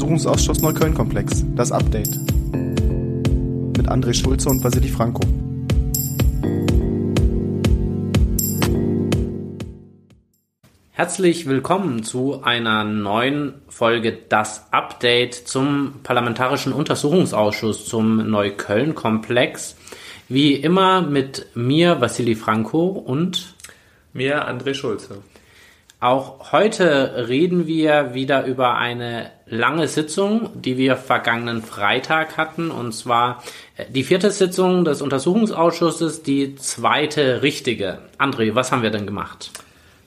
Untersuchungsausschuss Neukölln-Komplex, das Update. Mit André Schulze und Vasili Franco. Herzlich willkommen zu einer neuen Folge Das Update zum Parlamentarischen Untersuchungsausschuss zum Neukölln-Komplex. Wie immer mit mir, Vasili Franco und mir, André Schulze. Auch heute reden wir wieder über eine lange Sitzung, die wir vergangenen Freitag hatten, und zwar äh, die vierte Sitzung des Untersuchungsausschusses, die zweite richtige. André, was haben wir denn gemacht?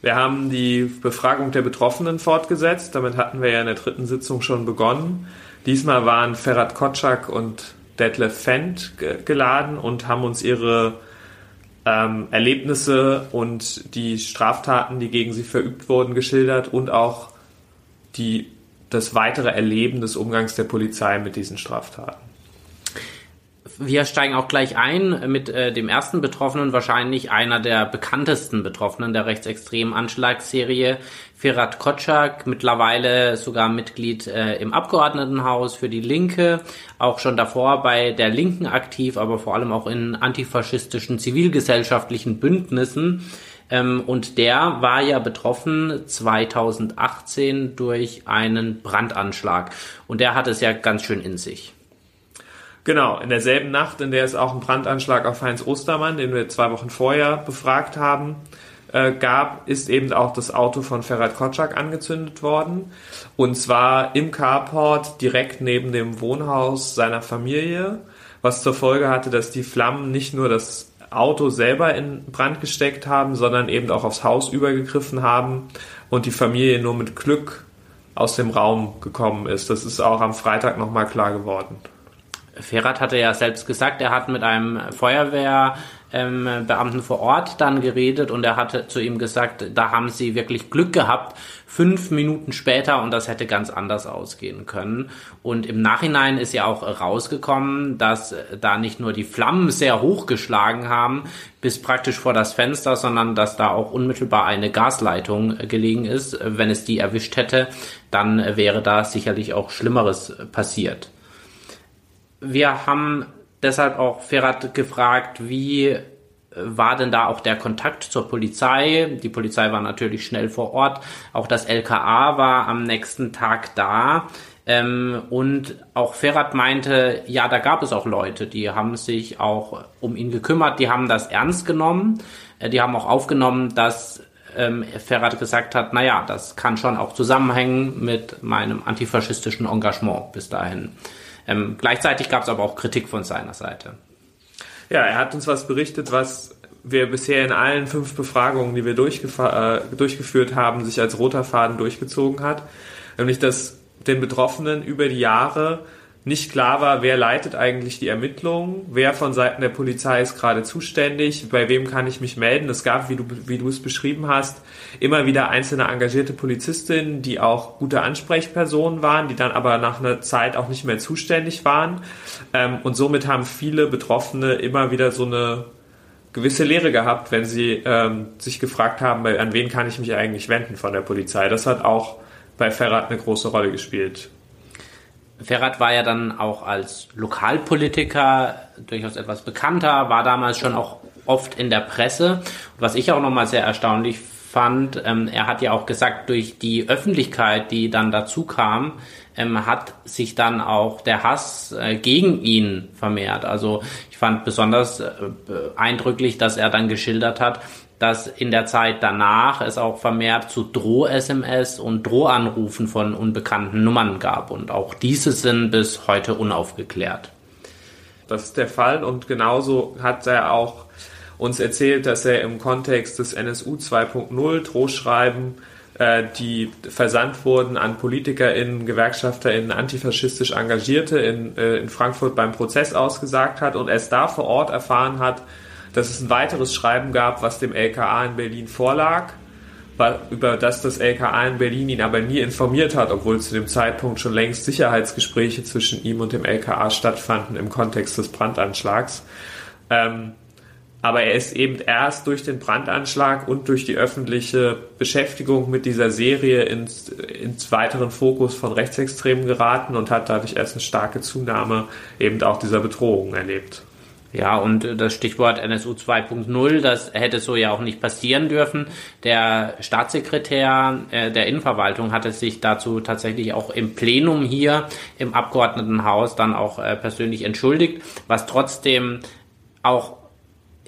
Wir haben die Befragung der Betroffenen fortgesetzt. Damit hatten wir ja in der dritten Sitzung schon begonnen. Diesmal waren Ferhat Kotschak und Detlef Fendt geladen und haben uns ihre ähm, Erlebnisse und die Straftaten, die gegen sie verübt wurden, geschildert und auch die, das weitere Erleben des Umgangs der Polizei mit diesen Straftaten. Wir steigen auch gleich ein mit äh, dem ersten Betroffenen, wahrscheinlich einer der bekanntesten Betroffenen der rechtsextremen Anschlagsserie, Ferhat Kotschak, mittlerweile sogar Mitglied äh, im Abgeordnetenhaus für die Linke, auch schon davor bei der Linken aktiv, aber vor allem auch in antifaschistischen zivilgesellschaftlichen Bündnissen. Ähm, und der war ja betroffen 2018 durch einen Brandanschlag. Und der hat es ja ganz schön in sich. Genau, in derselben Nacht, in der es auch einen Brandanschlag auf Heinz Ostermann, den wir zwei Wochen vorher befragt haben, äh, gab, ist eben auch das Auto von Ferhat Kotschak angezündet worden. Und zwar im Carport direkt neben dem Wohnhaus seiner Familie, was zur Folge hatte, dass die Flammen nicht nur das Auto selber in Brand gesteckt haben, sondern eben auch aufs Haus übergegriffen haben und die Familie nur mit Glück aus dem Raum gekommen ist. Das ist auch am Freitag nochmal klar geworden. Ferrat hatte ja selbst gesagt, er hat mit einem Feuerwehrbeamten ähm, vor Ort dann geredet und er hatte zu ihm gesagt, da haben sie wirklich Glück gehabt, fünf Minuten später und das hätte ganz anders ausgehen können. Und im Nachhinein ist ja auch rausgekommen, dass da nicht nur die Flammen sehr hoch geschlagen haben, bis praktisch vor das Fenster, sondern dass da auch unmittelbar eine Gasleitung gelegen ist. Wenn es die erwischt hätte, dann wäre da sicherlich auch Schlimmeres passiert wir haben deshalb auch Ferrat gefragt, wie äh, war denn da auch der Kontakt zur Polizei? Die Polizei war natürlich schnell vor Ort. Auch das LKA war am nächsten Tag da. Ähm, und auch Ferrat meinte, ja, da gab es auch Leute, die haben sich auch um ihn gekümmert, die haben das ernst genommen. Äh, die haben auch aufgenommen, dass ähm, Ferrat gesagt hat, naja, das kann schon auch zusammenhängen mit meinem antifaschistischen Engagement bis dahin. Ähm, gleichzeitig gab es aber auch Kritik von seiner Seite. Ja, er hat uns was berichtet, was wir bisher in allen fünf Befragungen, die wir äh, durchgeführt haben, sich als roter Faden durchgezogen hat. Nämlich, dass den Betroffenen über die Jahre nicht klar war, wer leitet eigentlich die Ermittlungen, wer von Seiten der Polizei ist gerade zuständig, bei wem kann ich mich melden. Es gab, wie du, wie du es beschrieben hast, immer wieder einzelne engagierte Polizistinnen, die auch gute Ansprechpersonen waren, die dann aber nach einer Zeit auch nicht mehr zuständig waren. Ähm, und somit haben viele Betroffene immer wieder so eine gewisse Lehre gehabt, wenn sie ähm, sich gefragt haben, an wen kann ich mich eigentlich wenden von der Polizei. Das hat auch bei Ferrat eine große Rolle gespielt. Ferrat war ja dann auch als Lokalpolitiker durchaus etwas bekannter, war damals schon auch oft in der Presse. was ich auch nochmal sehr erstaunlich fand, ähm, er hat ja auch gesagt, durch die Öffentlichkeit, die dann dazu kam, ähm, hat sich dann auch der Hass äh, gegen ihn vermehrt. Also ich fand besonders äh, eindrücklich, dass er dann geschildert hat, dass in der Zeit danach es auch vermehrt zu Droh-SMS und Drohanrufen von unbekannten Nummern gab. Und auch diese sind bis heute unaufgeklärt. Das ist der Fall und genauso hat er auch uns erzählt, dass er im Kontext des NSU 2.0 Drohschreiben, äh, die versandt wurden an PolitikerInnen, GewerkschafterInnen, antifaschistisch Engagierte in, äh, in Frankfurt beim Prozess ausgesagt hat und erst da vor Ort erfahren hat, dass es ein weiteres Schreiben gab, was dem LKA in Berlin vorlag, über das das LKA in Berlin ihn aber nie informiert hat, obwohl zu dem Zeitpunkt schon längst Sicherheitsgespräche zwischen ihm und dem LKA stattfanden im Kontext des Brandanschlags. Ähm, aber er ist eben erst durch den Brandanschlag und durch die öffentliche Beschäftigung mit dieser Serie ins, ins weiteren Fokus von Rechtsextremen geraten und hat dadurch erst eine starke Zunahme eben auch dieser Bedrohung erlebt. Ja, und das Stichwort NSU 2.0, das hätte so ja auch nicht passieren dürfen. Der Staatssekretär äh, der Innenverwaltung hatte sich dazu tatsächlich auch im Plenum hier im Abgeordnetenhaus dann auch äh, persönlich entschuldigt, was trotzdem auch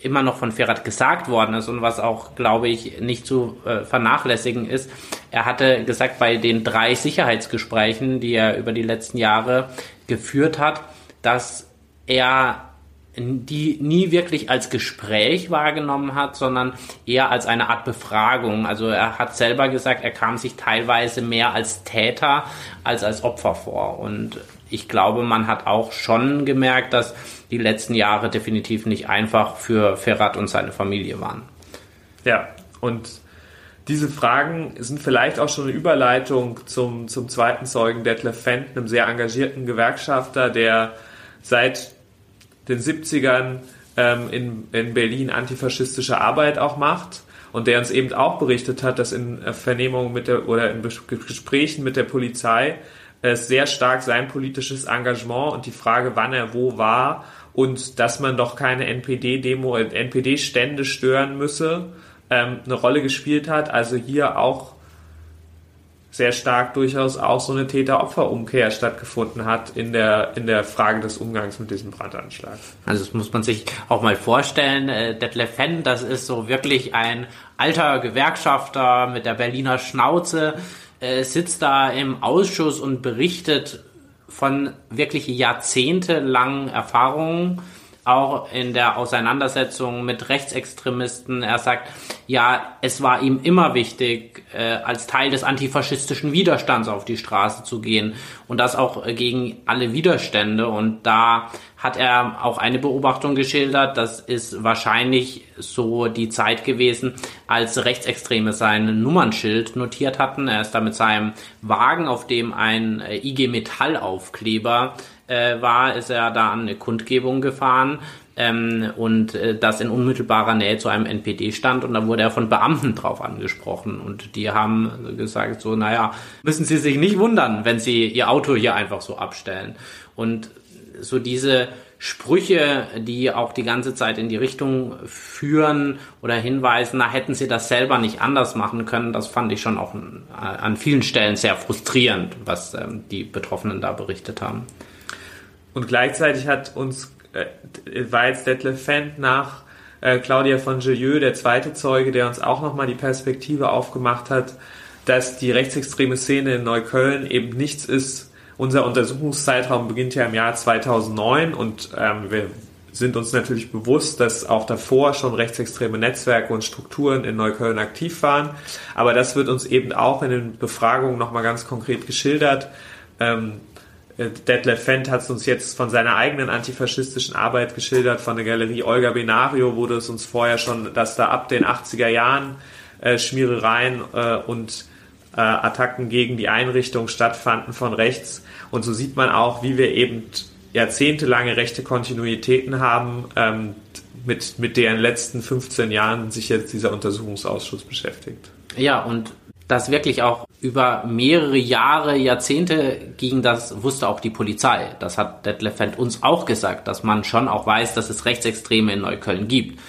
immer noch von Ferrat gesagt worden ist und was auch, glaube ich, nicht zu äh, vernachlässigen ist. Er hatte gesagt, bei den drei Sicherheitsgesprächen, die er über die letzten Jahre geführt hat, dass er die nie wirklich als Gespräch wahrgenommen hat, sondern eher als eine Art Befragung. Also er hat selber gesagt, er kam sich teilweise mehr als Täter als als Opfer vor. Und ich glaube, man hat auch schon gemerkt, dass die letzten Jahre definitiv nicht einfach für Ferrat und seine Familie waren. Ja, und diese Fragen sind vielleicht auch schon eine Überleitung zum, zum zweiten Zeugen Detlef Fendt, einem sehr engagierten Gewerkschafter, der seit den 70ern ähm, in, in Berlin antifaschistische Arbeit auch macht und der uns eben auch berichtet hat, dass in äh, Vernehmungen mit der oder in Gesprächen mit der Polizei äh, sehr stark sein politisches Engagement und die Frage, wann er wo war und dass man doch keine NPD-Demo, NPD-Stände stören müsse, ähm, eine Rolle gespielt hat. Also hier auch sehr stark durchaus auch so eine Täter-Opfer-Umkehr stattgefunden hat in der, in der Frage des Umgangs mit diesem Brandanschlag. Also das muss man sich auch mal vorstellen. Äh, Detlef Fenn, das ist so wirklich ein alter Gewerkschafter mit der Berliner Schnauze, äh, sitzt da im Ausschuss und berichtet von wirklich jahrzehntelangen Erfahrungen auch in der Auseinandersetzung mit Rechtsextremisten. Er sagt, ja, es war ihm immer wichtig, äh, als Teil des antifaschistischen Widerstands auf die Straße zu gehen und das auch äh, gegen alle Widerstände. Und da hat er auch eine Beobachtung geschildert, das ist wahrscheinlich so die Zeit gewesen, als Rechtsextreme sein Nummernschild notiert hatten. Er ist da mit seinem Wagen, auf dem ein äh, IG Metall Aufkleber äh, war, ist er da an eine Kundgebung gefahren ähm, und äh, das in unmittelbarer Nähe zu einem NPD stand und da wurde er von Beamten drauf angesprochen und die haben gesagt so, naja, müssen Sie sich nicht wundern, wenn Sie Ihr Auto hier einfach so abstellen und so diese Sprüche, die auch die ganze Zeit in die Richtung führen oder hinweisen, na hätten sie das selber nicht anders machen können, das fand ich schon auch an vielen Stellen sehr frustrierend, was ähm, die Betroffenen da berichtet haben. Und gleichzeitig hat uns, äh, war jetzt Detlef Fendt nach äh, Claudia von Gelieu der zweite Zeuge, der uns auch nochmal die Perspektive aufgemacht hat, dass die rechtsextreme Szene in Neukölln eben nichts ist. Unser Untersuchungszeitraum beginnt ja im Jahr 2009 und ähm, wir sind uns natürlich bewusst, dass auch davor schon rechtsextreme Netzwerke und Strukturen in Neukölln aktiv waren. Aber das wird uns eben auch in den Befragungen nochmal ganz konkret geschildert. Ähm, äh, Detlef Fendt hat es uns jetzt von seiner eigenen antifaschistischen Arbeit geschildert, von der Galerie Olga Benario wurde es uns vorher schon, dass da ab den 80er Jahren äh, Schmierereien äh, und äh, Attacken gegen die Einrichtung stattfanden von rechts. Und so sieht man auch, wie wir eben jahrzehntelange rechte Kontinuitäten haben, ähm, mit, mit der in den letzten 15 Jahren sich jetzt dieser Untersuchungsausschuss beschäftigt. Ja, und das wirklich auch über mehrere Jahre, Jahrzehnte ging, das wusste auch die Polizei. Das hat Detlef Feld uns auch gesagt, dass man schon auch weiß, dass es Rechtsextreme in Neukölln gibt.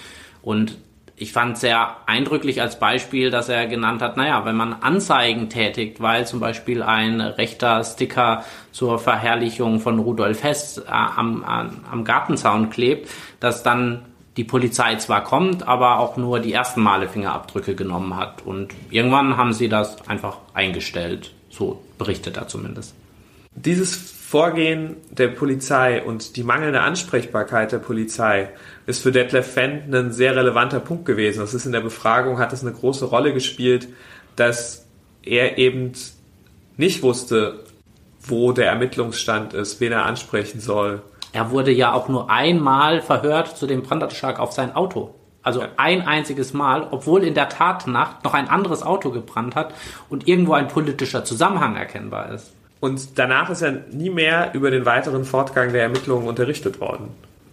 Und ich fand sehr eindrücklich als Beispiel, dass er genannt hat, naja, wenn man Anzeigen tätigt, weil zum Beispiel ein rechter Sticker zur Verherrlichung von Rudolf Hess äh, am, am Gartenzaun klebt, dass dann die Polizei zwar kommt, aber auch nur die ersten Male Fingerabdrücke genommen hat. Und irgendwann haben sie das einfach eingestellt. So berichtet er zumindest. Dieses Vorgehen der Polizei und die mangelnde Ansprechbarkeit der Polizei ist für Detlef Fendt ein sehr relevanter Punkt gewesen. Das ist in der Befragung, hat es eine große Rolle gespielt, dass er eben nicht wusste, wo der Ermittlungsstand ist, wen er ansprechen soll er wurde ja auch nur einmal verhört zu dem Brandanschlag auf sein Auto. Also ein einziges Mal, obwohl in der Tatnacht noch ein anderes Auto gebrannt hat und irgendwo ein politischer Zusammenhang erkennbar ist. Und danach ist er nie mehr über den weiteren Fortgang der Ermittlungen unterrichtet worden.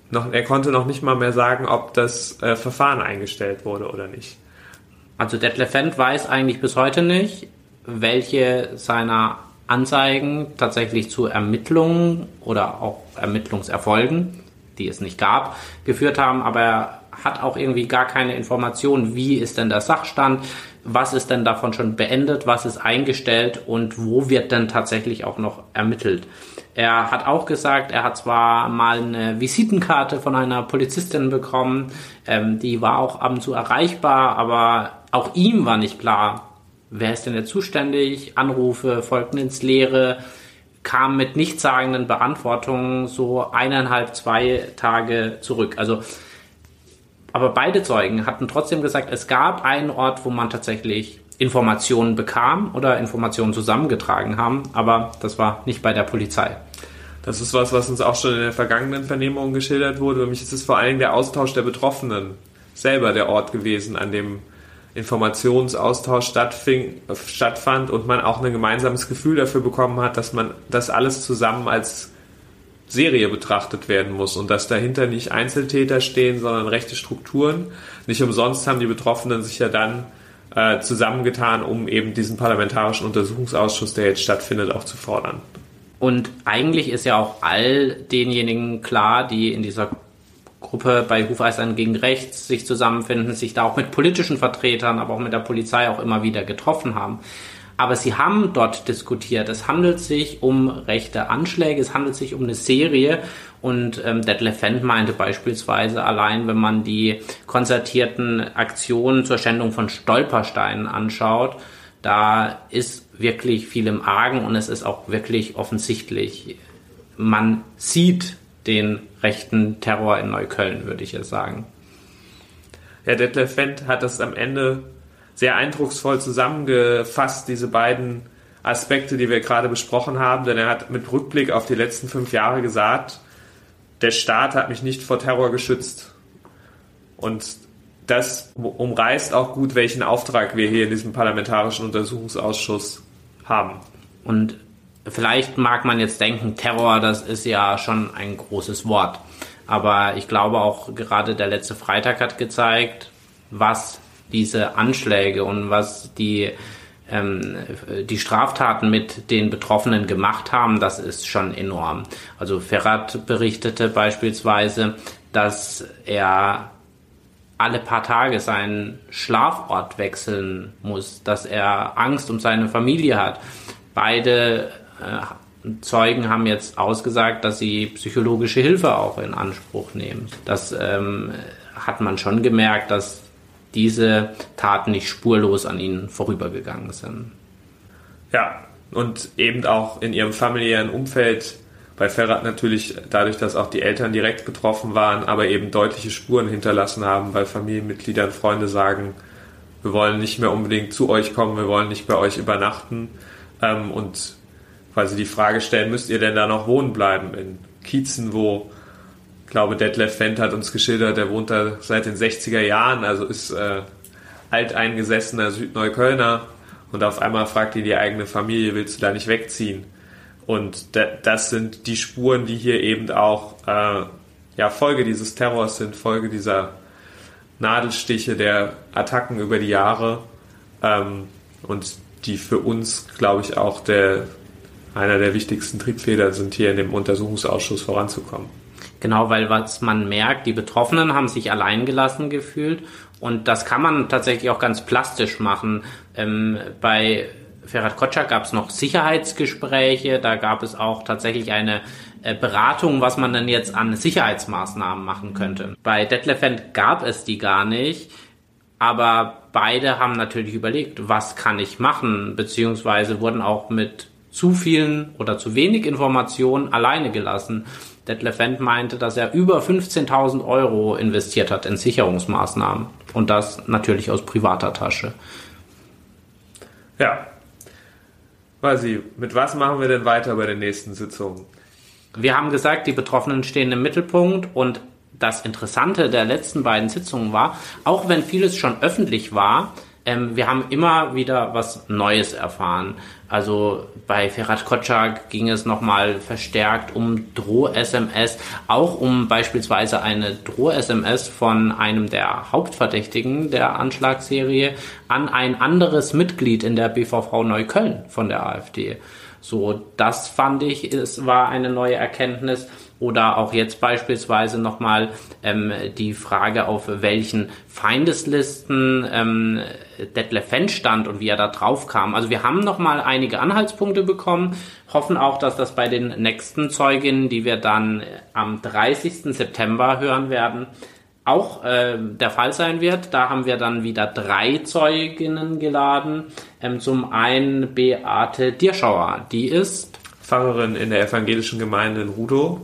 noch, er konnte noch nicht mal mehr sagen, ob das äh, Verfahren eingestellt wurde oder nicht. Also Detlef Fendt weiß eigentlich bis heute nicht, welche seiner Anzeigen tatsächlich zu Ermittlungen oder auch Ermittlungserfolgen, die es nicht gab, geführt haben, aber er hat auch irgendwie gar keine Informationen, wie ist denn der Sachstand, was ist denn davon schon beendet, was ist eingestellt und wo wird denn tatsächlich auch noch ermittelt. Er hat auch gesagt, er hat zwar mal eine Visitenkarte von einer Polizistin bekommen, ähm, die war auch ab und zu erreichbar, aber auch ihm war nicht klar, wer ist denn jetzt zuständig, Anrufe folgten ins Leere, kam mit nichtssagenden Beantwortungen so eineinhalb, zwei Tage zurück. Also aber beide Zeugen hatten trotzdem gesagt, es gab einen Ort, wo man tatsächlich Informationen bekam oder Informationen zusammengetragen haben, aber das war nicht bei der Polizei. Das ist was, was uns auch schon in der vergangenen Vernehmung geschildert wurde. Für mich ist es vor Dingen der Austausch der Betroffenen selber der Ort gewesen, an dem Informationsaustausch stattfand und man auch ein gemeinsames Gefühl dafür bekommen hat, dass man das alles zusammen als Serie betrachtet werden muss und dass dahinter nicht Einzeltäter stehen, sondern rechte Strukturen. Nicht umsonst haben die Betroffenen sich ja dann äh, zusammengetan, um eben diesen parlamentarischen Untersuchungsausschuss, der jetzt stattfindet, auch zu fordern. Und eigentlich ist ja auch all denjenigen klar, die in dieser Gruppe bei Hufeisern gegen Rechts sich zusammenfinden, sich da auch mit politischen Vertretern, aber auch mit der Polizei auch immer wieder getroffen haben. Aber sie haben dort diskutiert. Es handelt sich um rechte Anschläge, es handelt sich um eine Serie. Und ähm, Detlef Fendt meinte beispielsweise allein, wenn man die konzertierten Aktionen zur Schändung von Stolpersteinen anschaut, da ist wirklich viel im Argen und es ist auch wirklich offensichtlich. Man sieht den rechten Terror in Neukölln, würde ich jetzt sagen. Ja, Detlef Fendt hat das am Ende sehr eindrucksvoll zusammengefasst, diese beiden Aspekte, die wir gerade besprochen haben, denn er hat mit Rückblick auf die letzten fünf Jahre gesagt, der Staat hat mich nicht vor Terror geschützt. Und das umreißt auch gut, welchen Auftrag wir hier in diesem parlamentarischen Untersuchungsausschuss haben. Und vielleicht mag man jetzt denken, Terror, das ist ja schon ein großes Wort. Aber ich glaube auch gerade der letzte Freitag hat gezeigt, was diese Anschläge und was die ähm, die Straftaten mit den Betroffenen gemacht haben, das ist schon enorm. Also Ferrat berichtete beispielsweise, dass er alle paar Tage seinen Schlafort wechseln muss, dass er Angst um seine Familie hat. Beide Zeugen haben jetzt ausgesagt, dass sie psychologische Hilfe auch in Anspruch nehmen. Das ähm, hat man schon gemerkt, dass diese Taten nicht spurlos an ihnen vorübergegangen sind. Ja, und eben auch in ihrem familiären Umfeld bei Ferrat natürlich dadurch, dass auch die Eltern direkt betroffen waren, aber eben deutliche Spuren hinterlassen haben, weil Familienmitglieder und Freunde sagen, wir wollen nicht mehr unbedingt zu euch kommen, wir wollen nicht bei euch übernachten ähm, und quasi die Frage stellen, müsst ihr denn da noch wohnen bleiben? In Kiezen, wo glaube, Detlef Fendt hat uns geschildert, der wohnt da seit den 60er Jahren, also ist äh, alteingesessener Südneuköllner. Und auf einmal fragt ihn die eigene Familie, willst du da nicht wegziehen? Und das sind die Spuren, die hier eben auch äh, ja, Folge dieses Terrors sind, Folge dieser Nadelstiche der Attacken über die Jahre. Ähm, und die für uns, glaube ich, auch der, einer der wichtigsten Triebfeder sind, hier in dem Untersuchungsausschuss voranzukommen. Genau, weil was man merkt, die Betroffenen haben sich alleingelassen gefühlt und das kann man tatsächlich auch ganz plastisch machen. Ähm, bei Ferhat Kotschak gab es noch Sicherheitsgespräche, da gab es auch tatsächlich eine äh, Beratung, was man denn jetzt an Sicherheitsmaßnahmen machen könnte. Bei Detlef gab es die gar nicht, aber beide haben natürlich überlegt, was kann ich machen, beziehungsweise wurden auch mit zu vielen oder zu wenig Informationen alleine gelassen. Detlef Wendt meinte, dass er über 15.000 Euro investiert hat in Sicherungsmaßnahmen. Und das natürlich aus privater Tasche. Ja. Quasi, mit was machen wir denn weiter bei den nächsten Sitzungen? Wir haben gesagt, die Betroffenen stehen im Mittelpunkt und das Interessante der letzten beiden Sitzungen war, auch wenn vieles schon öffentlich war, ähm, wir haben immer wieder was Neues erfahren. Also bei Ferhat Kotschak ging es nochmal verstärkt um Droh-SMS, auch um beispielsweise eine Droh-SMS von einem der Hauptverdächtigen der Anschlagsserie an ein anderes Mitglied in der BVV Neukölln von der AfD. So, das fand ich, es war eine neue Erkenntnis. Oder auch jetzt beispielsweise nochmal ähm, die Frage, auf welchen Feindeslisten ähm, Detlef Fenn stand und wie er da drauf kam. Also wir haben nochmal einige Anhaltspunkte bekommen, hoffen auch, dass das bei den nächsten Zeuginnen, die wir dann am 30. September hören werden, auch äh, der Fall sein wird. Da haben wir dann wieder drei Zeuginnen geladen. Ähm, zum einen Beate Dierschauer, die ist Pfarrerin in der evangelischen Gemeinde in Rudow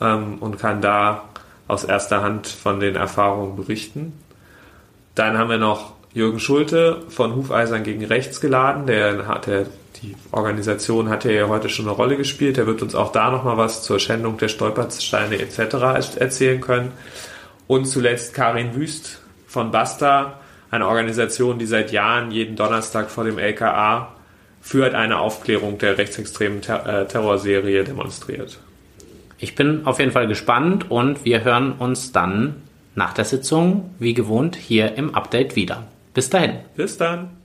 ähm, und kann da aus erster Hand von den Erfahrungen berichten. Dann haben wir noch Jürgen Schulte von Hufeisern gegen Rechts geladen. Der hat der, die Organisation hat ja heute schon eine Rolle gespielt. Der wird uns auch da nochmal was zur Schändung der Stolpersteine etc. erzählen können. Und zuletzt Karin Wüst von Basta, eine Organisation, die seit Jahren jeden Donnerstag vor dem LKA für eine Aufklärung der rechtsextremen äh, Terrorserie demonstriert. Ich bin auf jeden Fall gespannt und wir hören uns dann nach der Sitzung wie gewohnt hier im Update wieder. Bis dahin. Bis dann.